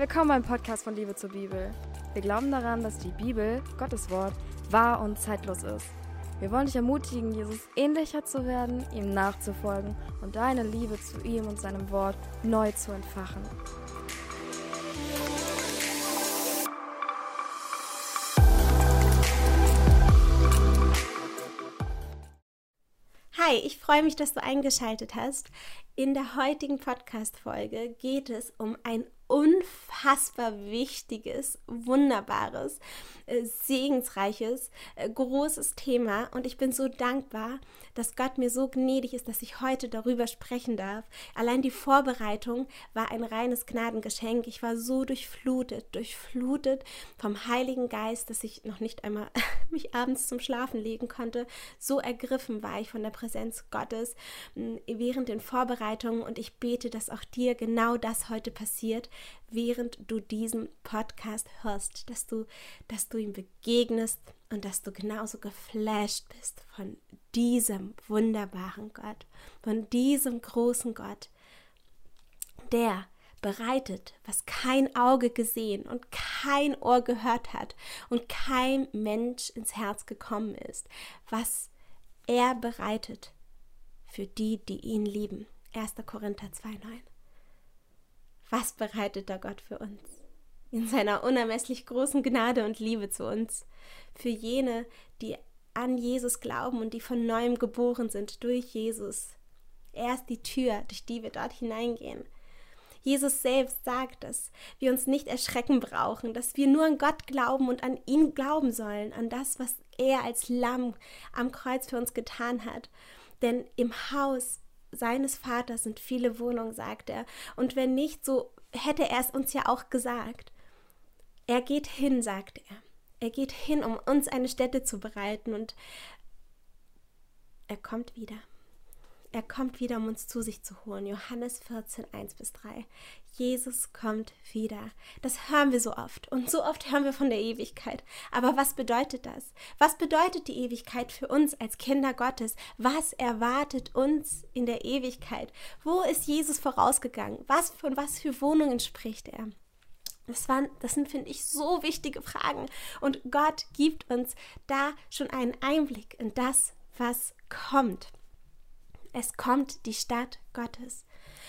Willkommen beim Podcast von Liebe zur Bibel. Wir glauben daran, dass die Bibel, Gottes Wort, wahr und zeitlos ist. Wir wollen dich ermutigen, Jesus ähnlicher zu werden, ihm nachzufolgen und deine Liebe zu ihm und seinem Wort neu zu entfachen. Hi, ich freue mich, dass du eingeschaltet hast. In der heutigen Podcast-Folge geht es um ein unfassbar wichtiges, wunderbares, äh, segensreiches, äh, großes Thema. Und ich bin so dankbar, dass Gott mir so gnädig ist, dass ich heute darüber sprechen darf. Allein die Vorbereitung war ein reines Gnadengeschenk. Ich war so durchflutet, durchflutet vom Heiligen Geist, dass ich noch nicht einmal mich abends zum Schlafen legen konnte. So ergriffen war ich von der Präsenz Gottes während den Vorbereitungen und ich bete, dass auch dir genau das heute passiert, während du diesen Podcast hörst, dass du, dass du ihm begegnest und dass du genauso geflasht bist von diesem wunderbaren Gott, von diesem großen Gott, der bereitet, was kein Auge gesehen und kein Ohr gehört hat und kein Mensch ins Herz gekommen ist, was er bereitet für die, die ihn lieben. 1. Korinther 2,9. Was bereitet da Gott für uns? In seiner unermesslich großen Gnade und Liebe zu uns. Für jene, die an Jesus glauben und die von neuem geboren sind durch Jesus. Er ist die Tür, durch die wir dort hineingehen. Jesus selbst sagt, dass wir uns nicht erschrecken brauchen, dass wir nur an Gott glauben und an ihn glauben sollen, an das, was er als Lamm am Kreuz für uns getan hat. Denn im Haus seines Vaters sind viele Wohnungen, sagt er. Und wenn nicht, so hätte er es uns ja auch gesagt. Er geht hin, sagt er. Er geht hin, um uns eine Stätte zu bereiten und er kommt wieder. Er kommt wieder, um uns zu sich zu holen. Johannes 14, 1 bis 3. Jesus kommt wieder. Das hören wir so oft. Und so oft hören wir von der Ewigkeit. Aber was bedeutet das? Was bedeutet die Ewigkeit für uns als Kinder Gottes? Was erwartet uns in der Ewigkeit? Wo ist Jesus vorausgegangen? Was, von was für Wohnungen spricht er? Das, waren, das sind, finde ich, so wichtige Fragen. Und Gott gibt uns da schon einen Einblick in das, was kommt. Es kommt die Stadt Gottes.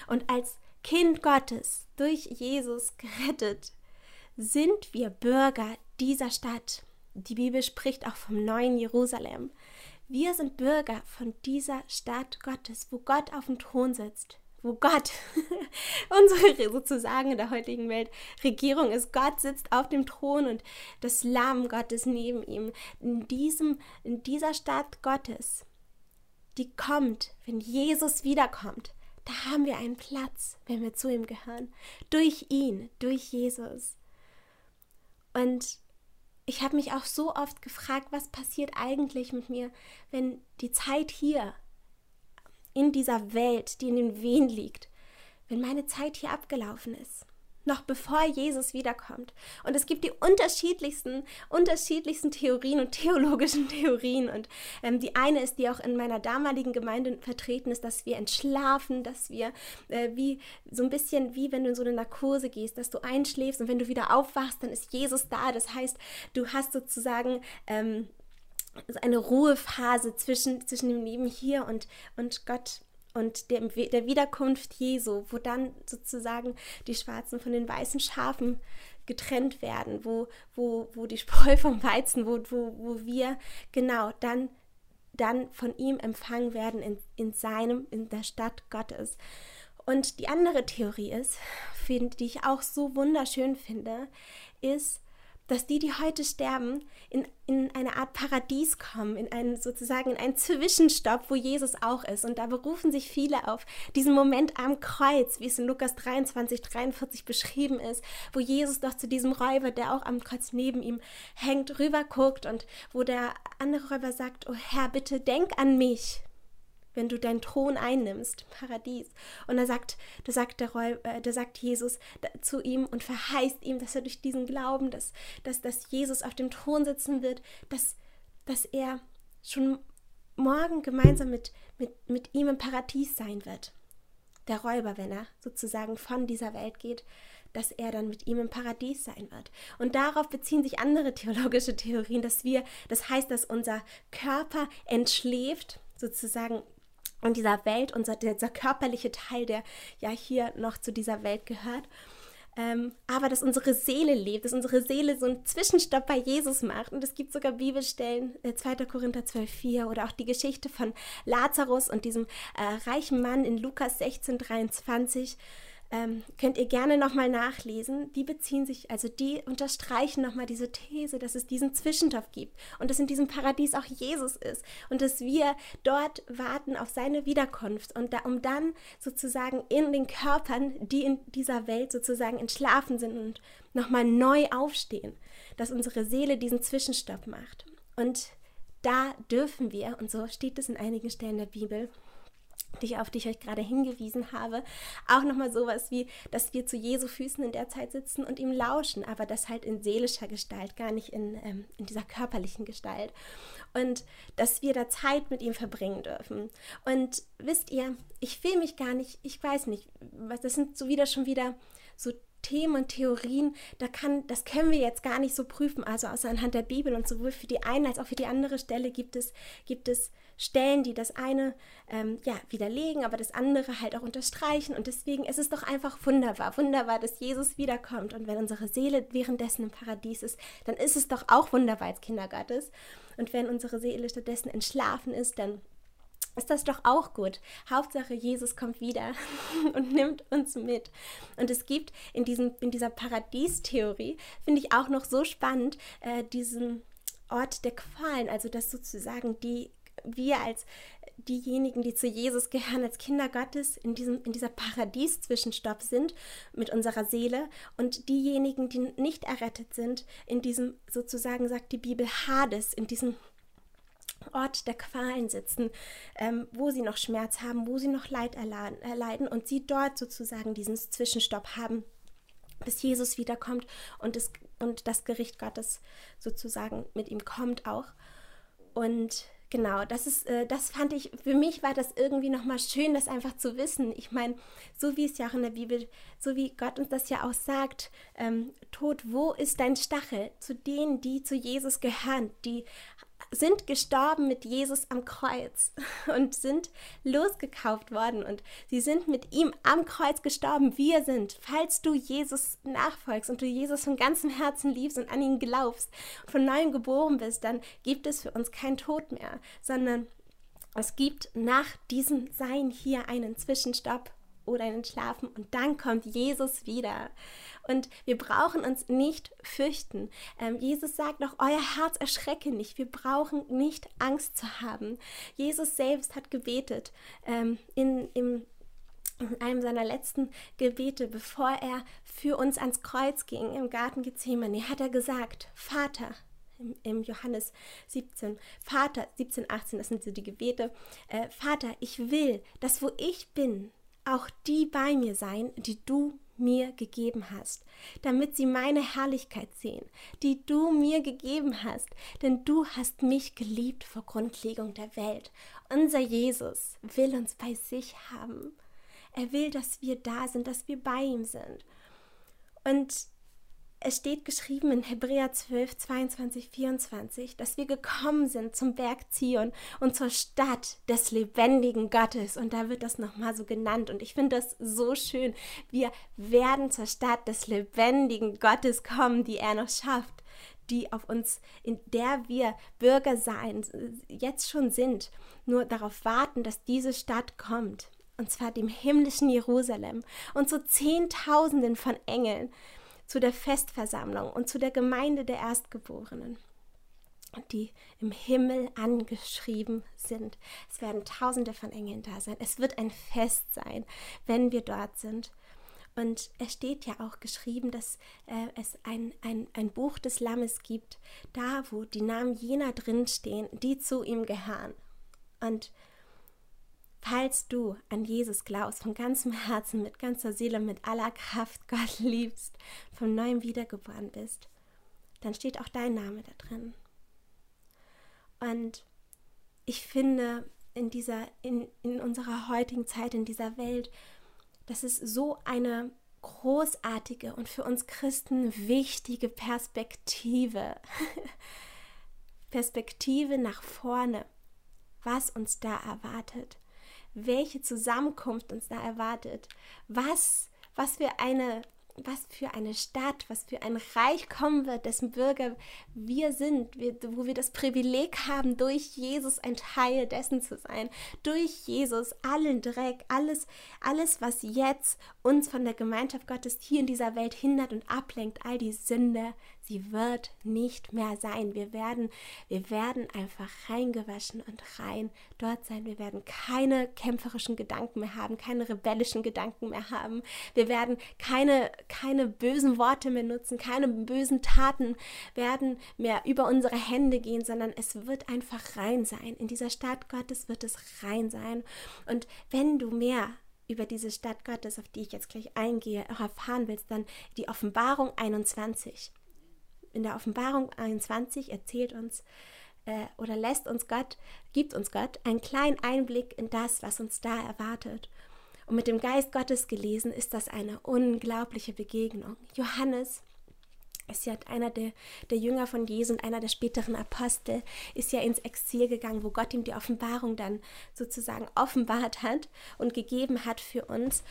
Und als Kind Gottes durch Jesus gerettet, sind wir Bürger dieser Stadt. Die Bibel spricht auch vom neuen Jerusalem. Wir sind Bürger von dieser Stadt Gottes, wo Gott auf dem Thron sitzt, wo Gott, unsere sozusagen in der heutigen Welt Regierung ist. Gott sitzt auf dem Thron und das Lamm Gottes neben ihm. In, diesem, in dieser Stadt Gottes die kommt, wenn Jesus wiederkommt, da haben wir einen Platz, wenn wir zu ihm gehören. Durch ihn, durch Jesus. Und ich habe mich auch so oft gefragt, was passiert eigentlich mit mir, wenn die Zeit hier in dieser Welt, die in den Wehen liegt, wenn meine Zeit hier abgelaufen ist noch bevor Jesus wiederkommt. Und es gibt die unterschiedlichsten, unterschiedlichsten Theorien und theologischen Theorien. Und ähm, die eine ist, die auch in meiner damaligen Gemeinde vertreten ist, dass wir entschlafen, dass wir äh, wie so ein bisschen wie wenn du in so eine Narkose gehst, dass du einschläfst und wenn du wieder aufwachst, dann ist Jesus da. Das heißt, du hast sozusagen ähm, eine Ruhephase zwischen, zwischen dem Leben hier und, und Gott und der, der Wiederkunft Jesu, wo dann sozusagen die Schwarzen von den weißen Schafen getrennt werden, wo, wo, wo die Spreu vom Weizen, wo, wo, wo wir genau dann, dann von ihm empfangen werden in, in seinem, in der Stadt Gottes. Und die andere Theorie ist, die ich auch so wunderschön finde, ist, dass die, die heute sterben, in, in eine Art Paradies kommen, in einen sozusagen in einen Zwischenstopp, wo Jesus auch ist. Und da berufen sich viele auf diesen Moment am Kreuz, wie es in Lukas 23, 43 beschrieben ist, wo Jesus doch zu diesem Räuber, der auch am Kreuz neben ihm hängt, rüber guckt und wo der andere Räuber sagt, oh Herr, bitte denk an mich wenn du deinen Thron einnimmst, Paradies. Und da sagt, da sagt der Räuber, äh, da sagt Jesus zu ihm und verheißt ihm, dass er durch diesen Glauben, dass, dass, dass Jesus auf dem Thron sitzen wird, dass, dass er schon morgen gemeinsam mit, mit, mit ihm im Paradies sein wird. Der Räuber, wenn er sozusagen von dieser Welt geht, dass er dann mit ihm im Paradies sein wird. Und darauf beziehen sich andere theologische Theorien, dass wir, das heißt, dass unser Körper entschläft, sozusagen in dieser Welt, unser, dieser körperliche Teil, der ja hier noch zu dieser Welt gehört. Ähm, aber dass unsere Seele lebt, dass unsere Seele so einen Zwischenstopp bei Jesus macht. Und es gibt sogar Bibelstellen, äh, 2. Korinther 12,4 oder auch die Geschichte von Lazarus und diesem äh, reichen Mann in Lukas 16,23 ähm, könnt ihr gerne nochmal nachlesen. Die beziehen sich, also die unterstreichen nochmal diese These, dass es diesen Zwischentopf gibt und dass in diesem Paradies auch Jesus ist und dass wir dort warten auf seine Wiederkunft und da, um dann sozusagen in den Körpern, die in dieser Welt sozusagen entschlafen sind und nochmal neu aufstehen, dass unsere Seele diesen Zwischenstopp macht. Und da dürfen wir, und so steht es in einigen Stellen der Bibel, die, auf die ich euch gerade hingewiesen habe, auch nochmal sowas wie, dass wir zu Jesu Füßen in der Zeit sitzen und ihm lauschen, aber das halt in seelischer Gestalt, gar nicht in, ähm, in dieser körperlichen Gestalt. Und dass wir da Zeit mit ihm verbringen dürfen. Und wisst ihr, ich will mich gar nicht, ich weiß nicht, das sind so wieder schon wieder so Themen und Theorien, da kann, das können wir jetzt gar nicht so prüfen, also außer anhand der Bibel und sowohl für die eine als auch für die andere Stelle gibt es, gibt es Stellen, die das eine ähm, ja, widerlegen, aber das andere halt auch unterstreichen. Und deswegen ist es doch einfach wunderbar, wunderbar, dass Jesus wiederkommt. Und wenn unsere Seele währenddessen im Paradies ist, dann ist es doch auch wunderbar als Kinder Gottes. Und wenn unsere Seele stattdessen entschlafen ist, dann ist das doch auch gut. Hauptsache, Jesus kommt wieder und nimmt uns mit. Und es gibt in, diesem, in dieser Paradiestheorie, finde ich auch noch so spannend, äh, diesen Ort der Qualen, also dass sozusagen die wir als diejenigen, die zu Jesus gehören, als Kinder Gottes in, diesem, in dieser Paradies-Zwischenstopp sind mit unserer Seele und diejenigen, die nicht errettet sind, in diesem sozusagen, sagt die Bibel, Hades, in diesem Ort der Qualen sitzen, ähm, wo sie noch Schmerz haben, wo sie noch Leid erleiden und sie dort sozusagen diesen Zwischenstopp haben, bis Jesus wiederkommt und das, und das Gericht Gottes sozusagen mit ihm kommt auch. Und Genau, das ist, äh, das fand ich, für mich war das irgendwie nochmal schön, das einfach zu wissen. Ich meine, so wie es ja auch in der Bibel, so wie Gott uns das ja auch sagt, ähm, Tod, wo ist dein Stachel? Zu denen, die zu Jesus gehören, die sind gestorben mit Jesus am Kreuz und sind losgekauft worden und sie sind mit ihm am Kreuz gestorben. Wir sind, falls du Jesus nachfolgst und du Jesus von ganzem Herzen liebst und an ihn glaubst und von neuem geboren bist, dann gibt es für uns keinen Tod mehr, sondern es gibt nach diesem Sein hier einen Zwischenstopp oder einen Schlafen und dann kommt Jesus wieder. Und wir brauchen uns nicht fürchten. Ähm, Jesus sagt noch, euer Herz erschrecke nicht. Wir brauchen nicht Angst zu haben. Jesus selbst hat gebetet ähm, in, im in einem seiner letzten Gebete, bevor er für uns ans Kreuz ging im Garten Gethsemane, hat er gesagt, Vater, im, Johannes 17, Vater, 17, 18, das sind so die Gebete, äh, Vater, ich will, dass wo ich bin, auch die bei mir sein, die du mir gegeben hast, damit sie meine Herrlichkeit sehen, die du mir gegeben hast, denn du hast mich geliebt vor Grundlegung der Welt. Unser Jesus will uns bei sich haben. Er will, dass wir da sind, dass wir bei ihm sind. Und es steht geschrieben in Hebräer 12, 22, 24, dass wir gekommen sind zum Berg Zion und zur Stadt des lebendigen Gottes. Und da wird das nochmal so genannt. Und ich finde das so schön. Wir werden zur Stadt des lebendigen Gottes kommen, die er noch schafft, die auf uns, in der wir Bürger sein, jetzt schon sind, nur darauf warten, dass diese Stadt kommt. Und zwar dem himmlischen Jerusalem und zu Zehntausenden von Engeln zu der Festversammlung und zu der Gemeinde der Erstgeborenen, die im Himmel angeschrieben sind. Es werden Tausende von Engeln da sein. Es wird ein Fest sein, wenn wir dort sind. Und es steht ja auch geschrieben, dass äh, es ein, ein, ein Buch des Lammes gibt, da wo die Namen jener drinstehen, die zu ihm gehören. Und Falls du an Jesus glaubst, von ganzem Herzen, mit ganzer Seele, mit aller Kraft Gott liebst, von neuem wiedergeboren bist, dann steht auch dein Name da drin. Und ich finde, in dieser, in, in unserer heutigen Zeit, in dieser Welt, das ist so eine großartige und für uns Christen wichtige Perspektive. Perspektive nach vorne, was uns da erwartet, welche Zusammenkunft uns da erwartet, was, was für eine was für eine Stadt, was für ein Reich kommen wird, dessen Bürger wir sind, wir, wo wir das Privileg haben, durch Jesus ein Teil dessen zu sein, durch Jesus allen Dreck, alles, alles, was jetzt uns von der Gemeinschaft Gottes hier in dieser Welt hindert und ablenkt, all die Sünde, sie wird nicht mehr sein. Wir werden, wir werden einfach reingewaschen und rein dort sein. Wir werden keine kämpferischen Gedanken mehr haben, keine rebellischen Gedanken mehr haben. Wir werden keine, keine bösen Worte mehr nutzen, keine bösen Taten werden mehr über unsere Hände gehen, sondern es wird einfach rein sein. In dieser Stadt Gottes wird es rein sein. Und wenn du mehr über diese Stadt Gottes, auf die ich jetzt gleich eingehe, erfahren willst, dann die Offenbarung 21 in der Offenbarung 21 erzählt uns äh, oder lässt uns Gott, gibt uns Gott einen kleinen Einblick in das, was uns da erwartet. Und mit dem Geist Gottes gelesen ist das eine unglaubliche Begegnung. Johannes ist ja einer der, der Jünger von Jesu und einer der späteren Apostel, ist ja ins Exil gegangen, wo Gott ihm die Offenbarung dann sozusagen offenbart hat und gegeben hat für uns.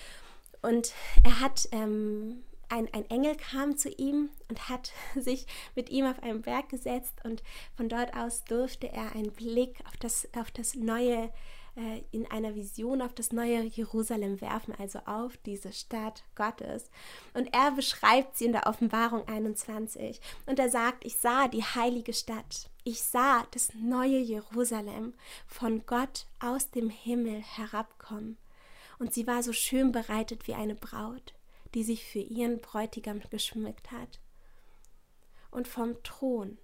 Und er hat ähm, ein, ein Engel kam zu ihm und hat sich mit ihm auf einen Berg gesetzt und von dort aus durfte er einen Blick auf das, auf das neue, äh, in einer Vision auf das neue Jerusalem werfen, also auf diese Stadt Gottes. Und er beschreibt sie in der Offenbarung 21 und er sagt, ich sah die heilige Stadt. Ich sah das neue Jerusalem von Gott aus dem Himmel herabkommen. Und sie war so schön bereitet wie eine Braut die sich für ihren Bräutigam geschmückt hat. Und vom Thron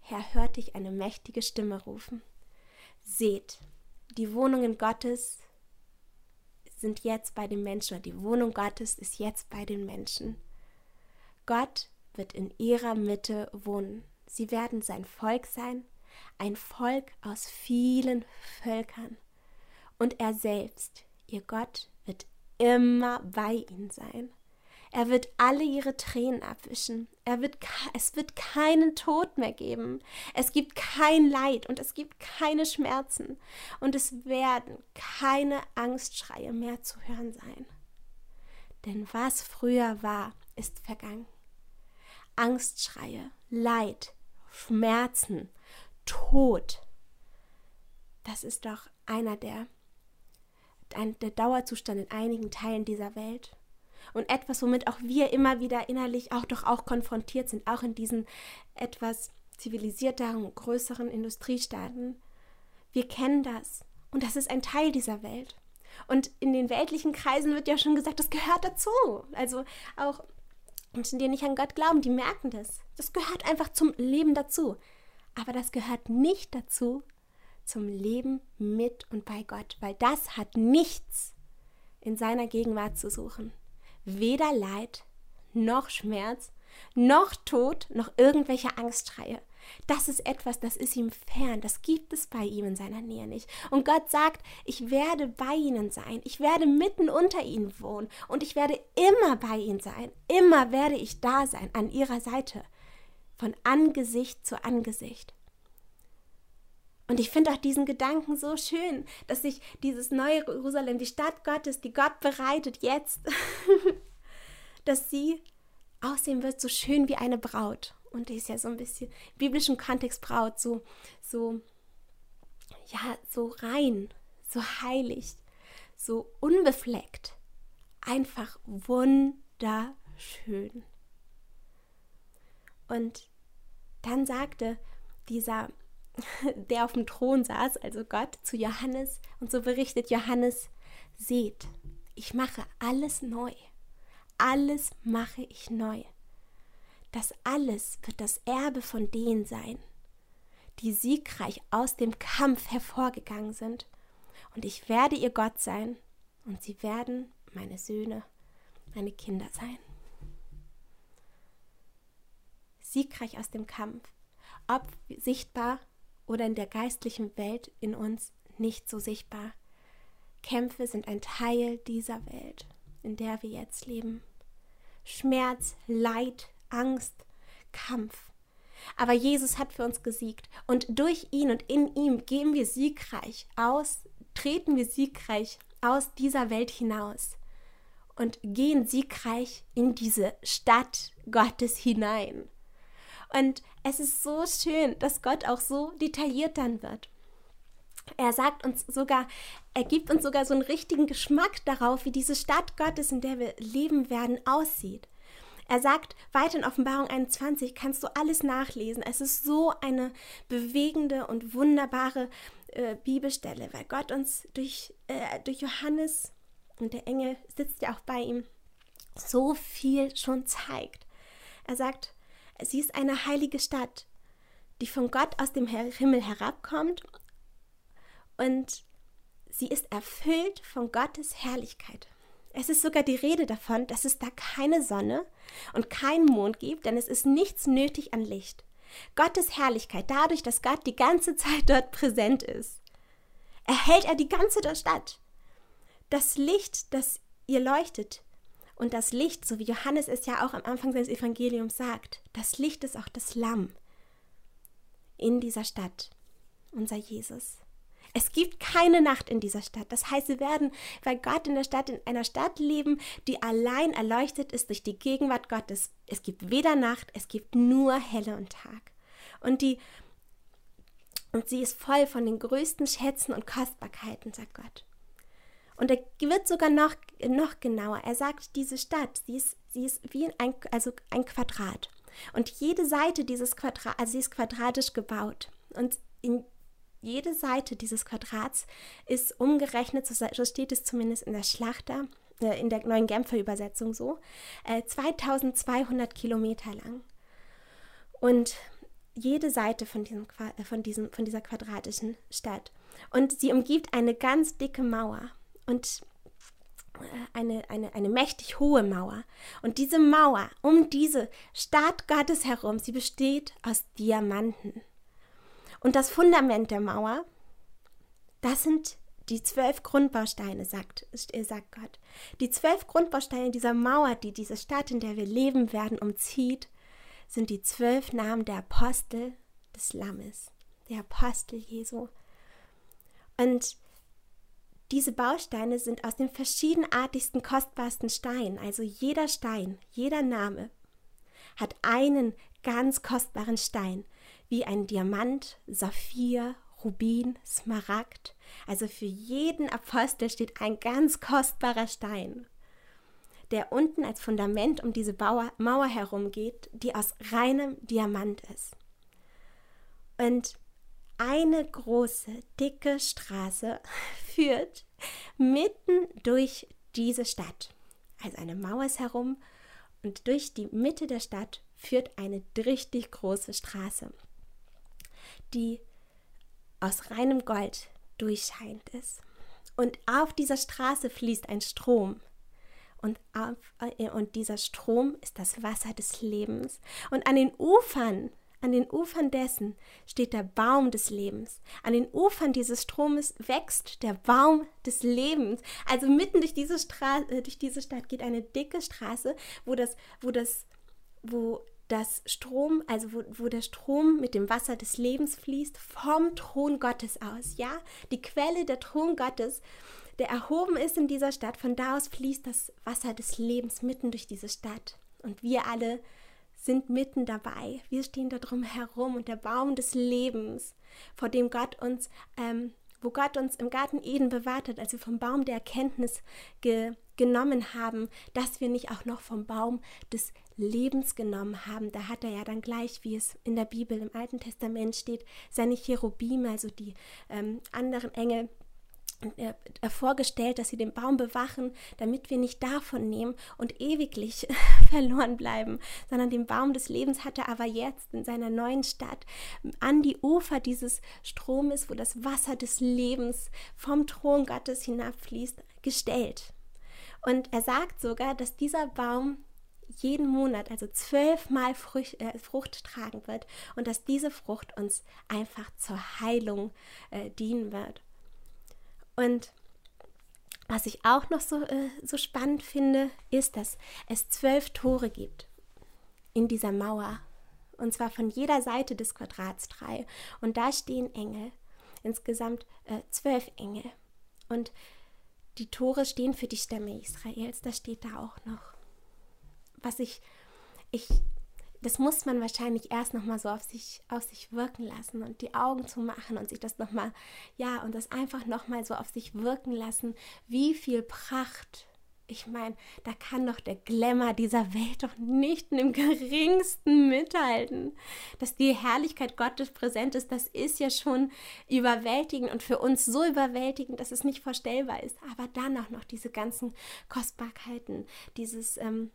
her hörte ich eine mächtige Stimme rufen. Seht, die Wohnungen Gottes sind jetzt bei den Menschen, oder die Wohnung Gottes ist jetzt bei den Menschen. Gott wird in ihrer Mitte wohnen. Sie werden sein Volk sein, ein Volk aus vielen Völkern. Und er selbst, ihr Gott, immer bei ihnen sein. Er wird alle ihre Tränen abwischen. Er wird, es wird keinen Tod mehr geben. Es gibt kein Leid und es gibt keine Schmerzen. Und es werden keine Angstschreie mehr zu hören sein. Denn was früher war, ist vergangen. Angstschreie, Leid, Schmerzen, Tod. Das ist doch einer der ein, der Dauerzustand in einigen Teilen dieser Welt. Und etwas, womit auch wir immer wieder innerlich auch doch auch konfrontiert sind, auch in diesen etwas zivilisierteren, größeren Industriestaaten. Wir kennen das. Und das ist ein Teil dieser Welt. Und in den weltlichen Kreisen wird ja schon gesagt, das gehört dazu. Also auch Menschen, die nicht an Gott glauben, die merken das. Das gehört einfach zum Leben dazu. Aber das gehört nicht dazu, zum Leben mit und bei Gott, weil das hat nichts in seiner Gegenwart zu suchen. Weder Leid, noch Schmerz, noch Tod, noch irgendwelche Angstschreie. Das ist etwas, das ist ihm fern, das gibt es bei ihm in seiner Nähe nicht. Und Gott sagt, ich werde bei ihnen sein, ich werde mitten unter ihnen wohnen und ich werde immer bei ihnen sein, immer werde ich da sein, an ihrer Seite, von Angesicht zu Angesicht. Und ich finde auch diesen Gedanken so schön, dass sich dieses neue Jerusalem, die Stadt Gottes, die Gott bereitet jetzt, dass sie aussehen wird so schön wie eine Braut. Und die ist ja so ein bisschen biblischen Kontext Braut, so, so, ja, so rein, so heilig, so unbefleckt. Einfach wunderschön. Und dann sagte dieser der auf dem Thron saß, also Gott, zu Johannes. Und so berichtet Johannes, seht, ich mache alles neu. Alles mache ich neu. Das alles wird das Erbe von denen sein, die siegreich aus dem Kampf hervorgegangen sind. Und ich werde ihr Gott sein, und sie werden meine Söhne, meine Kinder sein. Siegreich aus dem Kampf, ob sichtbar oder in der geistlichen Welt in uns nicht so sichtbar. Kämpfe sind ein Teil dieser Welt. in der wir jetzt leben. Schmerz, Leid, Angst, Kampf. Aber Jesus hat für uns gesiegt und durch ihn und in ihm gehen wir siegreich aus, treten wir siegreich aus dieser Welt hinaus und gehen siegreich in diese Stadt Gottes hinein. Und es ist so schön, dass Gott auch so detailliert dann wird. Er sagt uns sogar, er gibt uns sogar so einen richtigen Geschmack darauf, wie diese Stadt Gottes, in der wir leben werden, aussieht. Er sagt weiter in Offenbarung 21, kannst du alles nachlesen. Es ist so eine bewegende und wunderbare äh, Bibelstelle, weil Gott uns durch, äh, durch Johannes und der Engel sitzt ja auch bei ihm, so viel schon zeigt. Er sagt, sie ist eine heilige Stadt, die von Gott aus dem Himmel herabkommt und sie ist erfüllt von Gottes Herrlichkeit. Es ist sogar die Rede davon, dass es da keine Sonne und keinen Mond gibt, denn es ist nichts nötig an Licht. Gottes Herrlichkeit, dadurch, dass Gott die ganze Zeit dort präsent ist, erhält er die ganze Stadt. Das Licht, das ihr leuchtet, und das Licht, so wie Johannes es ja auch am Anfang seines Evangeliums sagt, das Licht ist auch das Lamm in dieser Stadt, unser Jesus. Es gibt keine Nacht in dieser Stadt. Das heißt, wir werden bei Gott in der Stadt, in einer Stadt leben, die allein erleuchtet ist durch die Gegenwart Gottes. Es gibt weder Nacht, es gibt nur Helle und Tag. Und die und sie ist voll von den größten Schätzen und Kostbarkeiten, sagt Gott. Und er wird sogar noch, noch genauer. Er sagt, diese Stadt, sie ist, sie ist wie ein, also ein Quadrat. Und jede Seite dieses Quadrats, also sie ist quadratisch gebaut. Und in jede Seite dieses Quadrats ist umgerechnet, so steht es zumindest in der Schlachter, äh, in der neuen Genfer Übersetzung so, 2200 äh, Kilometer lang. Und jede Seite von, diesem, äh, von, diesem, von dieser quadratischen Stadt. Und sie umgibt eine ganz dicke Mauer und eine, eine, eine mächtig hohe Mauer. Und diese Mauer um diese Stadt Gottes herum, sie besteht aus Diamanten. Und das Fundament der Mauer, das sind die zwölf Grundbausteine, sagt, äh, sagt Gott. Die zwölf Grundbausteine dieser Mauer, die diese Stadt, in der wir leben werden, umzieht, sind die zwölf Namen der Apostel des Lammes, der Apostel Jesu. Und diese Bausteine sind aus den verschiedenartigsten, kostbarsten Steinen. Also jeder Stein, jeder Name hat einen ganz kostbaren Stein wie ein Diamant, Saphir, Rubin, Smaragd. Also für jeden Apostel steht ein ganz kostbarer Stein, der unten als Fundament um diese Mauer herumgeht, die aus reinem Diamant ist. Und eine große, dicke Straße führt mitten durch diese Stadt. Also eine Mauer ist herum und durch die Mitte der Stadt führt eine richtig große Straße die aus reinem Gold durchscheint ist. Und auf dieser Straße fließt ein Strom. Und, auf, äh, und dieser Strom ist das Wasser des Lebens. Und an den Ufern, an den Ufern dessen steht der Baum des Lebens. An den Ufern dieses Stromes wächst der Baum des Lebens. Also mitten durch diese, Stra äh, durch diese Stadt geht eine dicke Straße, wo das, wo das, wo das Strom, also wo, wo der Strom mit dem Wasser des Lebens fließt, vom Thron Gottes aus. Ja, die Quelle der Thron Gottes, der erhoben ist in dieser Stadt, von da aus fließt das Wasser des Lebens mitten durch diese Stadt. Und wir alle sind mitten dabei. Wir stehen da drum herum und der Baum des Lebens, vor dem Gott uns, ähm, wo Gott uns im Garten Eden bewahrt hat, als wir vom Baum der Erkenntnis ge genommen haben, dass wir nicht auch noch vom Baum des Lebens genommen haben. Da hat er ja dann gleich, wie es in der Bibel im Alten Testament steht, seine Cherubime, also die ähm, anderen Engel, vorgestellt, dass sie den Baum bewachen, damit wir nicht davon nehmen und ewiglich verloren bleiben, sondern den Baum des Lebens hat er aber jetzt in seiner neuen Stadt an die Ufer dieses Stromes, wo das Wasser des Lebens vom Thron Gottes hinabfließt, gestellt. Und er sagt sogar, dass dieser Baum jeden Monat, also zwölfmal Frucht, äh, Frucht tragen wird und dass diese Frucht uns einfach zur Heilung äh, dienen wird. Und Was ich auch noch so, äh, so spannend finde, ist, dass es zwölf Tore gibt in dieser Mauer. Und zwar von jeder Seite des Quadrats drei. Und da stehen Engel. Insgesamt äh, zwölf Engel. Und die Tore stehen für die Stämme Israels. Das steht da auch noch. Was ich, ich, das muss man wahrscheinlich erst nochmal so auf sich, auf sich wirken lassen und die Augen zu machen und sich das nochmal, ja, und das einfach nochmal so auf sich wirken lassen, wie viel Pracht ich meine, da kann doch der Glamour dieser Welt doch nicht im geringsten mithalten. Dass die Herrlichkeit Gottes präsent ist, das ist ja schon überwältigend und für uns so überwältigend, dass es nicht vorstellbar ist. Aber dann auch noch diese ganzen Kostbarkeiten, dieses ähm,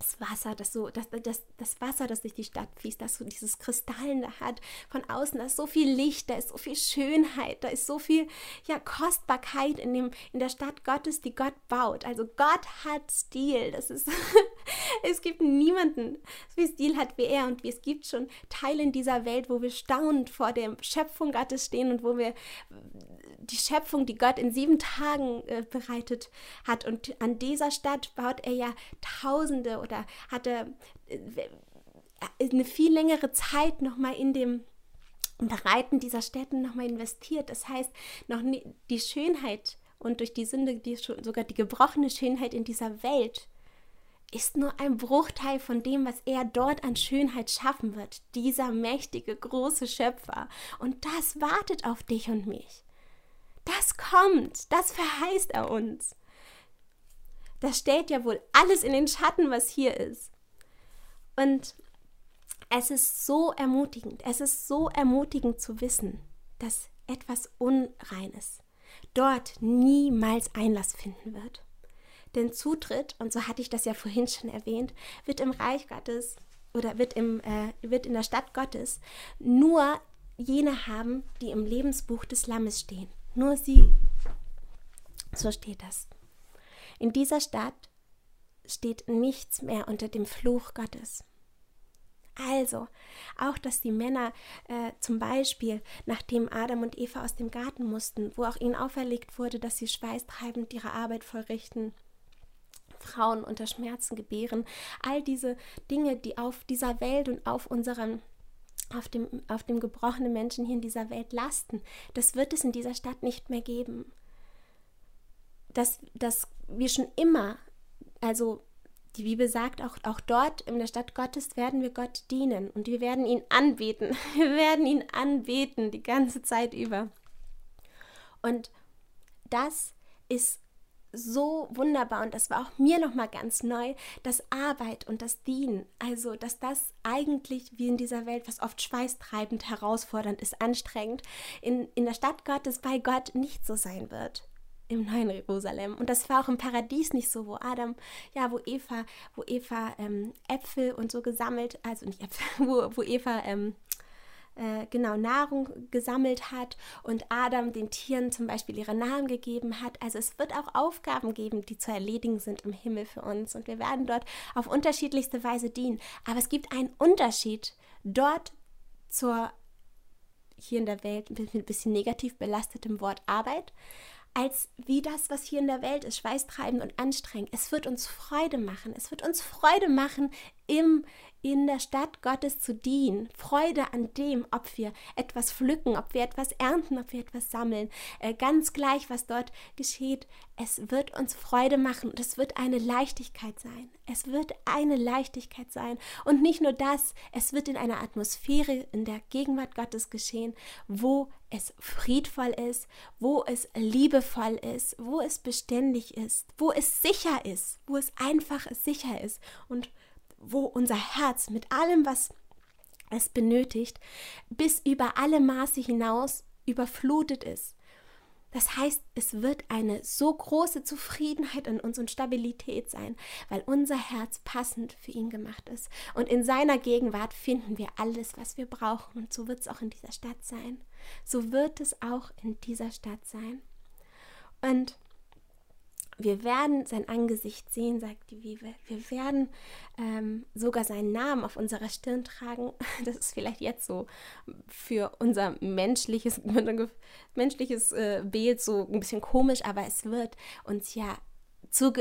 das Wasser, das so, das, das, das Wasser, das durch die Stadt fließt, das so dieses Kristallene hat von außen, da ist so viel Licht, da ist so viel Schönheit, da ist so viel ja, Kostbarkeit in, dem, in der Stadt Gottes, die Gott baut. Also Gott hat Stil. Das ist, es gibt niemanden, so viel Stil hat wie er und es gibt schon Teile in dieser Welt, wo wir staunend vor der Schöpfung Gottes stehen und wo wir die Schöpfung, die Gott in sieben Tagen äh, bereitet hat. Und an dieser Stadt baut er ja Tausende oder hatte äh, eine viel längere Zeit nochmal in dem Bereiten dieser Städten nochmal investiert. Das heißt, noch nie, die Schönheit und durch die Sünde die, sogar die gebrochene Schönheit in dieser Welt ist nur ein Bruchteil von dem, was er dort an Schönheit schaffen wird. Dieser mächtige, große Schöpfer. Und das wartet auf dich und mich. Das kommt, das verheißt er uns. Das stellt ja wohl alles in den Schatten, was hier ist. Und es ist so ermutigend, es ist so ermutigend zu wissen, dass etwas Unreines dort niemals Einlass finden wird. Denn Zutritt, und so hatte ich das ja vorhin schon erwähnt, wird im Reich Gottes oder wird, im, äh, wird in der Stadt Gottes nur jene haben, die im Lebensbuch des Lammes stehen. Nur sie. So steht das. In dieser Stadt steht nichts mehr unter dem Fluch Gottes. Also, auch dass die Männer äh, zum Beispiel, nachdem Adam und Eva aus dem Garten mussten, wo auch ihnen auferlegt wurde, dass sie schweißtreibend ihre Arbeit vollrichten, Frauen unter Schmerzen gebären, all diese Dinge, die auf dieser Welt und auf unserem auf dem, auf dem gebrochenen Menschen hier in dieser Welt lasten. Das wird es in dieser Stadt nicht mehr geben. Dass, dass wir schon immer, also die Bibel sagt auch, auch dort in der Stadt Gottes werden wir Gott dienen und wir werden ihn anbeten. Wir werden ihn anbeten die ganze Zeit über. Und das ist so wunderbar und das war auch mir noch mal ganz neu, dass Arbeit und das Dienen, also dass das eigentlich wie in dieser Welt, was oft schweißtreibend, herausfordernd ist, anstrengend, in, in der Stadt Gottes bei Gott nicht so sein wird im neuen Jerusalem. Und das war auch im Paradies nicht so, wo Adam, ja, wo Eva, wo Eva ähm, Äpfel und so gesammelt, also nicht Äpfel, wo, wo Eva ähm, äh, genau Nahrung gesammelt hat und Adam den Tieren zum Beispiel ihre Namen gegeben hat. Also es wird auch Aufgaben geben, die zu erledigen sind im Himmel für uns und wir werden dort auf unterschiedlichste Weise dienen. Aber es gibt einen Unterschied dort zur hier in der Welt mit ein bisschen negativ belastetem Wort Arbeit, als wie das, was hier in der Welt ist, schweißtreibend und anstrengend. Es wird uns Freude machen. Es wird uns Freude machen, im, in der Stadt Gottes zu dienen. Freude an dem, ob wir etwas pflücken, ob wir etwas ernten, ob wir etwas sammeln. Äh, ganz gleich, was dort geschieht. Es wird uns Freude machen und es wird eine Leichtigkeit sein. Es wird eine Leichtigkeit sein. Und nicht nur das, es wird in einer Atmosphäre in der Gegenwart Gottes geschehen, wo es friedvoll ist, wo es liebevoll ist, wo es beständig ist, wo es sicher ist, wo es einfach sicher ist. Und wo unser Herz mit allem, was es benötigt, bis über alle Maße hinaus überflutet ist. Das heißt, es wird eine so große Zufriedenheit in uns und Stabilität sein, weil unser Herz passend für ihn gemacht ist. Und in seiner Gegenwart finden wir alles, was wir brauchen. Und so wird es auch in dieser Stadt sein. So wird es auch in dieser Stadt sein. Und wir werden sein Angesicht sehen, sagt die Bibel. Wir werden ähm, sogar seinen Namen auf unserer Stirn tragen. Das ist vielleicht jetzt so für unser menschliches, menschliches äh, Bild so ein bisschen komisch, aber es wird uns ja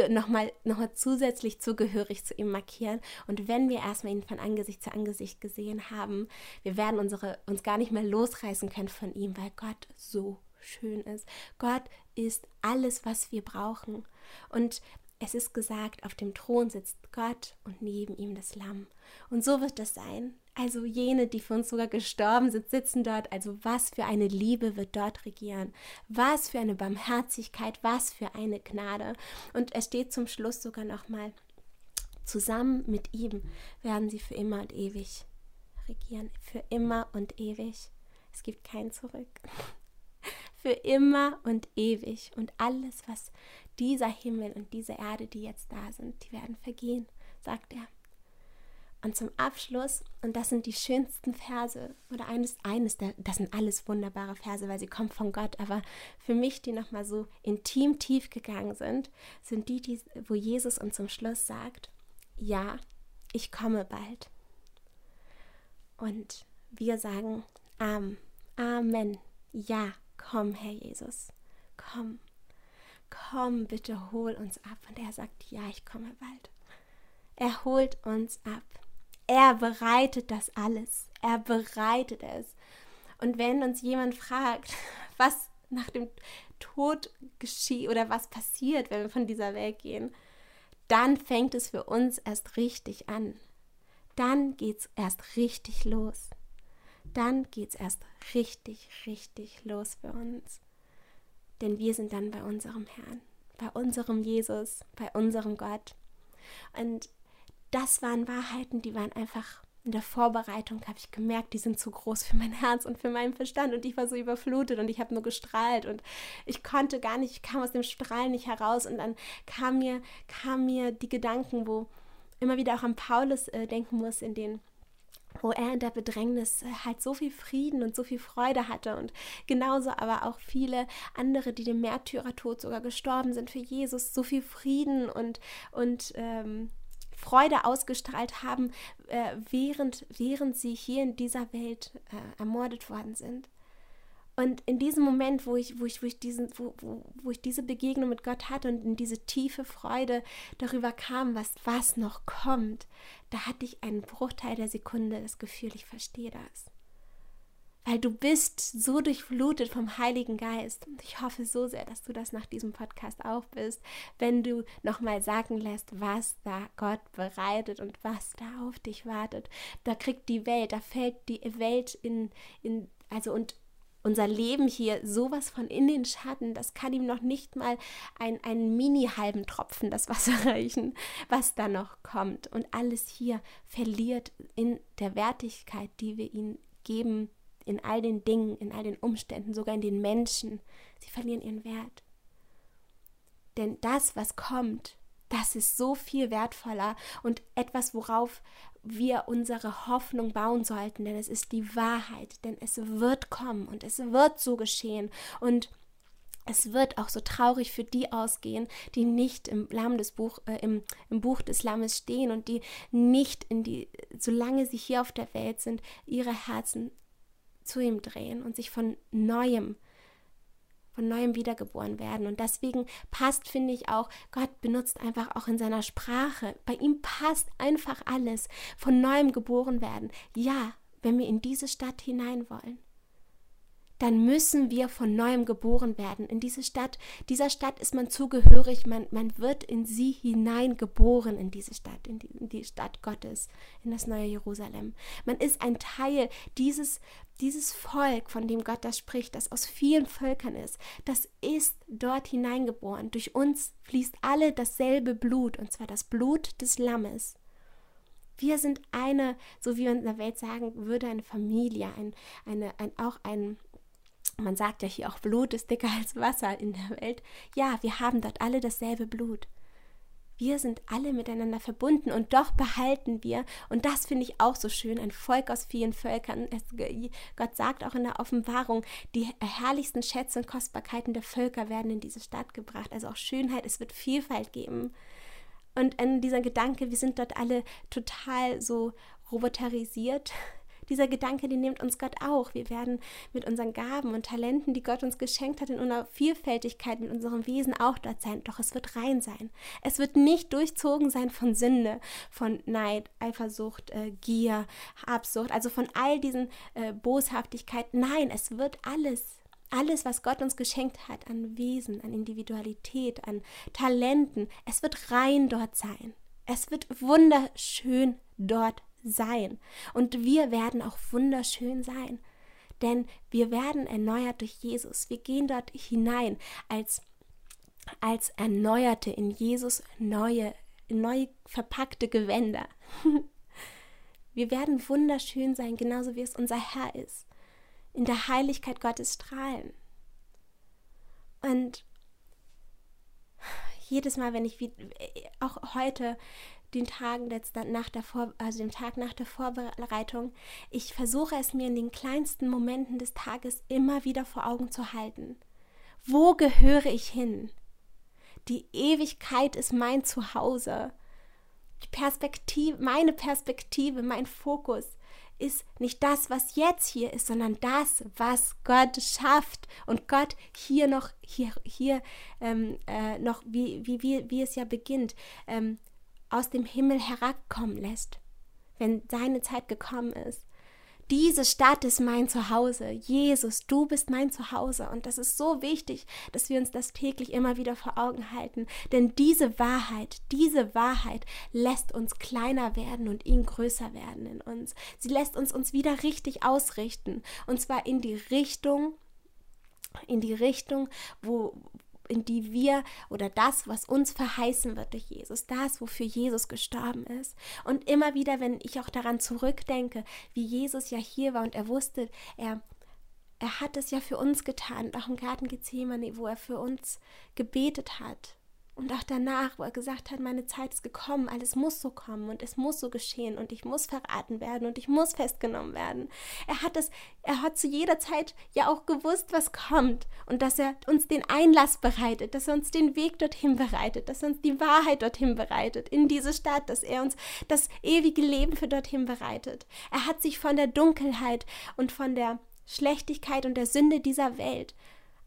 nochmal noch mal zusätzlich zugehörig zu ihm markieren. Und wenn wir erstmal ihn von Angesicht zu Angesicht gesehen haben, wir werden unsere, uns gar nicht mehr losreißen können von ihm, weil Gott so schön ist. Gott ist alles, was wir brauchen. Und es ist gesagt, auf dem Thron sitzt Gott und neben ihm das Lamm. Und so wird es sein. Also jene, die für uns sogar gestorben sind, sitzen dort. Also was für eine Liebe wird dort regieren? Was für eine Barmherzigkeit, was für eine Gnade. Und es steht zum Schluss sogar nochmal, zusammen mit ihm werden sie für immer und ewig regieren. Für immer und ewig. Es gibt kein Zurück. Für immer und ewig. Und alles, was dieser Himmel und diese Erde, die jetzt da sind, die werden vergehen, sagt er. Und zum Abschluss, und das sind die schönsten Verse, oder eines, eines der, das sind alles wunderbare Verse, weil sie kommen von Gott, aber für mich, die nochmal so intim tief gegangen sind, sind die, die, wo Jesus uns zum Schluss sagt, ja, ich komme bald. Und wir sagen, Amen, Amen, ja, komm, Herr Jesus, komm, komm, bitte hol uns ab. Und er sagt, ja, ich komme bald. Er holt uns ab. Er bereitet das alles. Er bereitet es. Und wenn uns jemand fragt, was nach dem Tod geschieht oder was passiert, wenn wir von dieser Welt gehen, dann fängt es für uns erst richtig an. Dann geht es erst richtig los. Dann geht es erst richtig, richtig los für uns. Denn wir sind dann bei unserem Herrn, bei unserem Jesus, bei unserem Gott. Und das waren Wahrheiten, die waren einfach in der Vorbereitung, habe ich gemerkt, die sind zu groß für mein Herz und für meinen Verstand. Und ich war so überflutet und ich habe nur gestrahlt und ich konnte gar nicht, ich kam aus dem Strahlen nicht heraus. Und dann kam mir, kam mir die Gedanken, wo immer wieder auch an Paulus äh, denken muss, in den wo er in der Bedrängnis äh, halt so viel Frieden und so viel Freude hatte und genauso aber auch viele andere, die dem Märtyrertod sogar gestorben sind für Jesus, so viel Frieden und, und ähm, Freude ausgestrahlt haben, äh, während, während sie hier in dieser Welt äh, ermordet worden sind. Und in diesem Moment, wo ich, wo ich, wo ich, diesen, wo, wo, wo ich diese Begegnung mit Gott hatte und in diese tiefe Freude darüber kam, was, was noch kommt, da hatte ich einen Bruchteil der Sekunde das Gefühl, ich verstehe das weil du bist so durchflutet vom Heiligen Geist. Und ich hoffe so sehr, dass du das nach diesem Podcast auch bist, wenn du nochmal sagen lässt, was da Gott bereitet und was da auf dich wartet. Da kriegt die Welt, da fällt die Welt in, in also und unser Leben hier sowas von in den Schatten, das kann ihm noch nicht mal ein, einen mini-halben Tropfen das Wasser reichen, was da noch kommt. Und alles hier verliert in der Wertigkeit, die wir ihm geben in all den Dingen, in all den Umständen, sogar in den Menschen. Sie verlieren ihren Wert. Denn das, was kommt, das ist so viel wertvoller und etwas, worauf wir unsere Hoffnung bauen sollten, denn es ist die Wahrheit, denn es wird kommen und es wird so geschehen und es wird auch so traurig für die ausgehen, die nicht im, Lamm des Buch, äh, im, im Buch des Lammes stehen und die nicht in die, solange sie hier auf der Welt sind, ihre Herzen zu ihm drehen und sich von neuem von neuem wiedergeboren werden. Und deswegen passt, finde ich auch, Gott benutzt einfach auch in seiner Sprache. Bei ihm passt einfach alles. Von neuem geboren werden. Ja, wenn wir in diese Stadt hinein wollen dann müssen wir von neuem geboren werden. In diese Stadt, dieser Stadt ist man zugehörig, man, man wird in sie hineingeboren, in diese Stadt, in die, in die Stadt Gottes, in das neue Jerusalem. Man ist ein Teil dieses, dieses Volk, von dem Gott das spricht, das aus vielen Völkern ist, das ist dort hineingeboren. Durch uns fließt alle dasselbe Blut, und zwar das Blut des Lammes. Wir sind eine, so wie man in der Welt sagen würde, eine Familie, ein, eine, ein, auch ein, man sagt ja hier auch, Blut ist dicker als Wasser in der Welt. Ja, wir haben dort alle dasselbe Blut. Wir sind alle miteinander verbunden und doch behalten wir, und das finde ich auch so schön, ein Volk aus vielen Völkern. Es, Gott sagt auch in der Offenbarung, die herrlichsten Schätze und Kostbarkeiten der Völker werden in diese Stadt gebracht. Also auch Schönheit, es wird Vielfalt geben. Und in dieser Gedanke, wir sind dort alle total so roboterisiert, dieser Gedanke, den nimmt uns Gott auch. Wir werden mit unseren Gaben und Talenten, die Gott uns geschenkt hat, in unserer Vielfältigkeit, in unserem Wesen auch dort sein. Doch es wird rein sein. Es wird nicht durchzogen sein von Sünde, von Neid, Eifersucht, äh, Gier, Habsucht, also von all diesen äh, Boshaftigkeiten. Nein, es wird alles alles, was Gott uns geschenkt hat an Wesen, an Individualität, an Talenten, es wird rein dort sein. Es wird wunderschön dort sein. Und wir werden auch wunderschön sein. Denn wir werden erneuert durch Jesus. Wir gehen dort hinein als, als erneuerte, in Jesus neue, neu verpackte Gewänder. Wir werden wunderschön sein, genauso wie es unser Herr ist. In der Heiligkeit Gottes strahlen. Und jedes Mal, wenn ich, auch heute, den Tagen nach der Vor also dem Tag nach der Vorbereitung. Ich versuche es mir in den kleinsten Momenten des Tages immer wieder vor Augen zu halten. Wo gehöre ich hin? Die Ewigkeit ist mein Zuhause. Die Perspektive, meine Perspektive, mein Fokus ist nicht das, was jetzt hier ist, sondern das, was Gott schafft und Gott hier noch hier hier ähm, äh, noch wie, wie, wie, wie es ja beginnt ähm, aus dem Himmel herabkommen lässt, wenn seine Zeit gekommen ist. Diese Stadt ist mein Zuhause. Jesus, du bist mein Zuhause. Und das ist so wichtig, dass wir uns das täglich immer wieder vor Augen halten. Denn diese Wahrheit, diese Wahrheit lässt uns kleiner werden und ihn größer werden in uns. Sie lässt uns uns wieder richtig ausrichten. Und zwar in die Richtung, in die Richtung, wo, in die wir oder das, was uns verheißen wird durch Jesus, das, wofür Jesus gestorben ist. Und immer wieder, wenn ich auch daran zurückdenke, wie Jesus ja hier war und er wusste, er er hat es ja für uns getan, auch im Garten Gethsemane, wo er für uns gebetet hat. Und auch danach, wo er gesagt hat, meine Zeit ist gekommen, alles muss so kommen und es muss so geschehen und ich muss verraten werden und ich muss festgenommen werden. Er hat es, er hat zu jeder Zeit ja auch gewusst, was kommt und dass er uns den Einlass bereitet, dass er uns den Weg dorthin bereitet, dass er uns die Wahrheit dorthin bereitet, in diese Stadt, dass er uns das ewige Leben für dorthin bereitet. Er hat sich von der Dunkelheit und von der Schlechtigkeit und der Sünde dieser Welt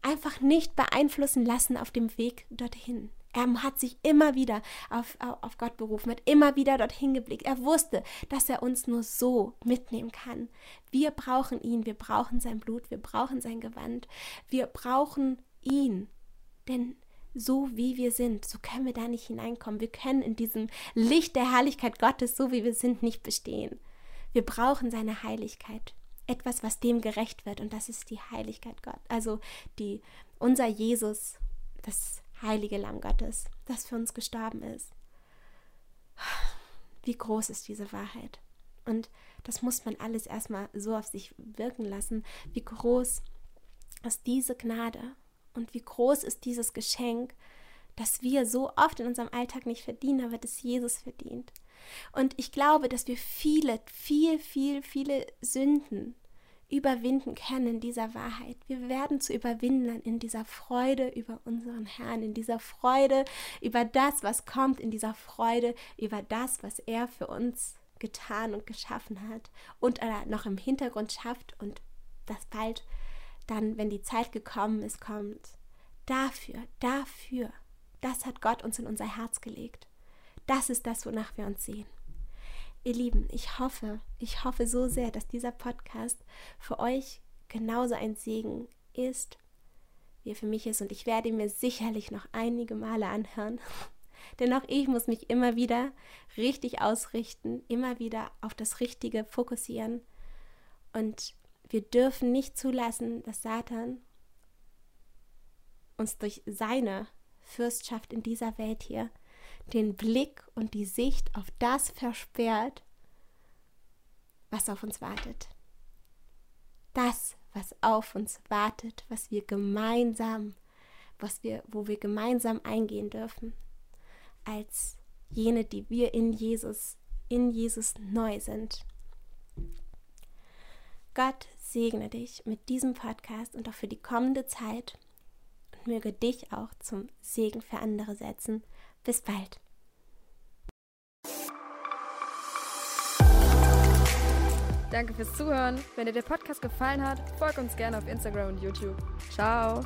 einfach nicht beeinflussen lassen auf dem Weg dorthin. Er hat sich immer wieder auf, auf Gott berufen, hat immer wieder dorthin geblickt. Er wusste, dass er uns nur so mitnehmen kann. Wir brauchen ihn, wir brauchen sein Blut, wir brauchen sein Gewand, wir brauchen ihn. Denn so wie wir sind, so können wir da nicht hineinkommen. Wir können in diesem Licht der Herrlichkeit Gottes, so wie wir sind, nicht bestehen. Wir brauchen seine Heiligkeit. Etwas, was dem gerecht wird. Und das ist die Heiligkeit Gott. Also die, unser Jesus, das heilige Lamm Gottes, das für uns gestorben ist. Wie groß ist diese Wahrheit? Und das muss man alles erstmal so auf sich wirken lassen, wie groß ist diese Gnade und wie groß ist dieses Geschenk, das wir so oft in unserem Alltag nicht verdienen, aber das Jesus verdient. Und ich glaube, dass wir viele, viel, viel, viele Sünden überwinden können in dieser Wahrheit. Wir werden zu Überwindern in dieser Freude über unseren Herrn, in dieser Freude über das, was kommt, in dieser Freude über das, was er für uns getan und geschaffen hat und er noch im Hintergrund schafft und das bald dann, wenn die Zeit gekommen ist, kommt. Dafür, dafür, das hat Gott uns in unser Herz gelegt. Das ist das, wonach wir uns sehen. Ihr Lieben, ich hoffe, ich hoffe so sehr, dass dieser Podcast für euch genauso ein Segen ist, wie er für mich ist. Und ich werde mir sicherlich noch einige Male anhören. Denn auch ich muss mich immer wieder richtig ausrichten, immer wieder auf das Richtige fokussieren. Und wir dürfen nicht zulassen, dass Satan uns durch seine Fürstschaft in dieser Welt hier den Blick und die Sicht auf das versperrt, was auf uns wartet. Das, was auf uns wartet, was wir gemeinsam, was wir, wo wir gemeinsam eingehen dürfen, als jene, die wir in Jesus, in Jesus neu sind. Gott segne dich mit diesem Podcast und auch für die kommende Zeit und möge dich auch zum Segen für andere setzen. Bis bald. Danke fürs Zuhören. Wenn dir der Podcast gefallen hat, folg uns gerne auf Instagram und YouTube. Ciao.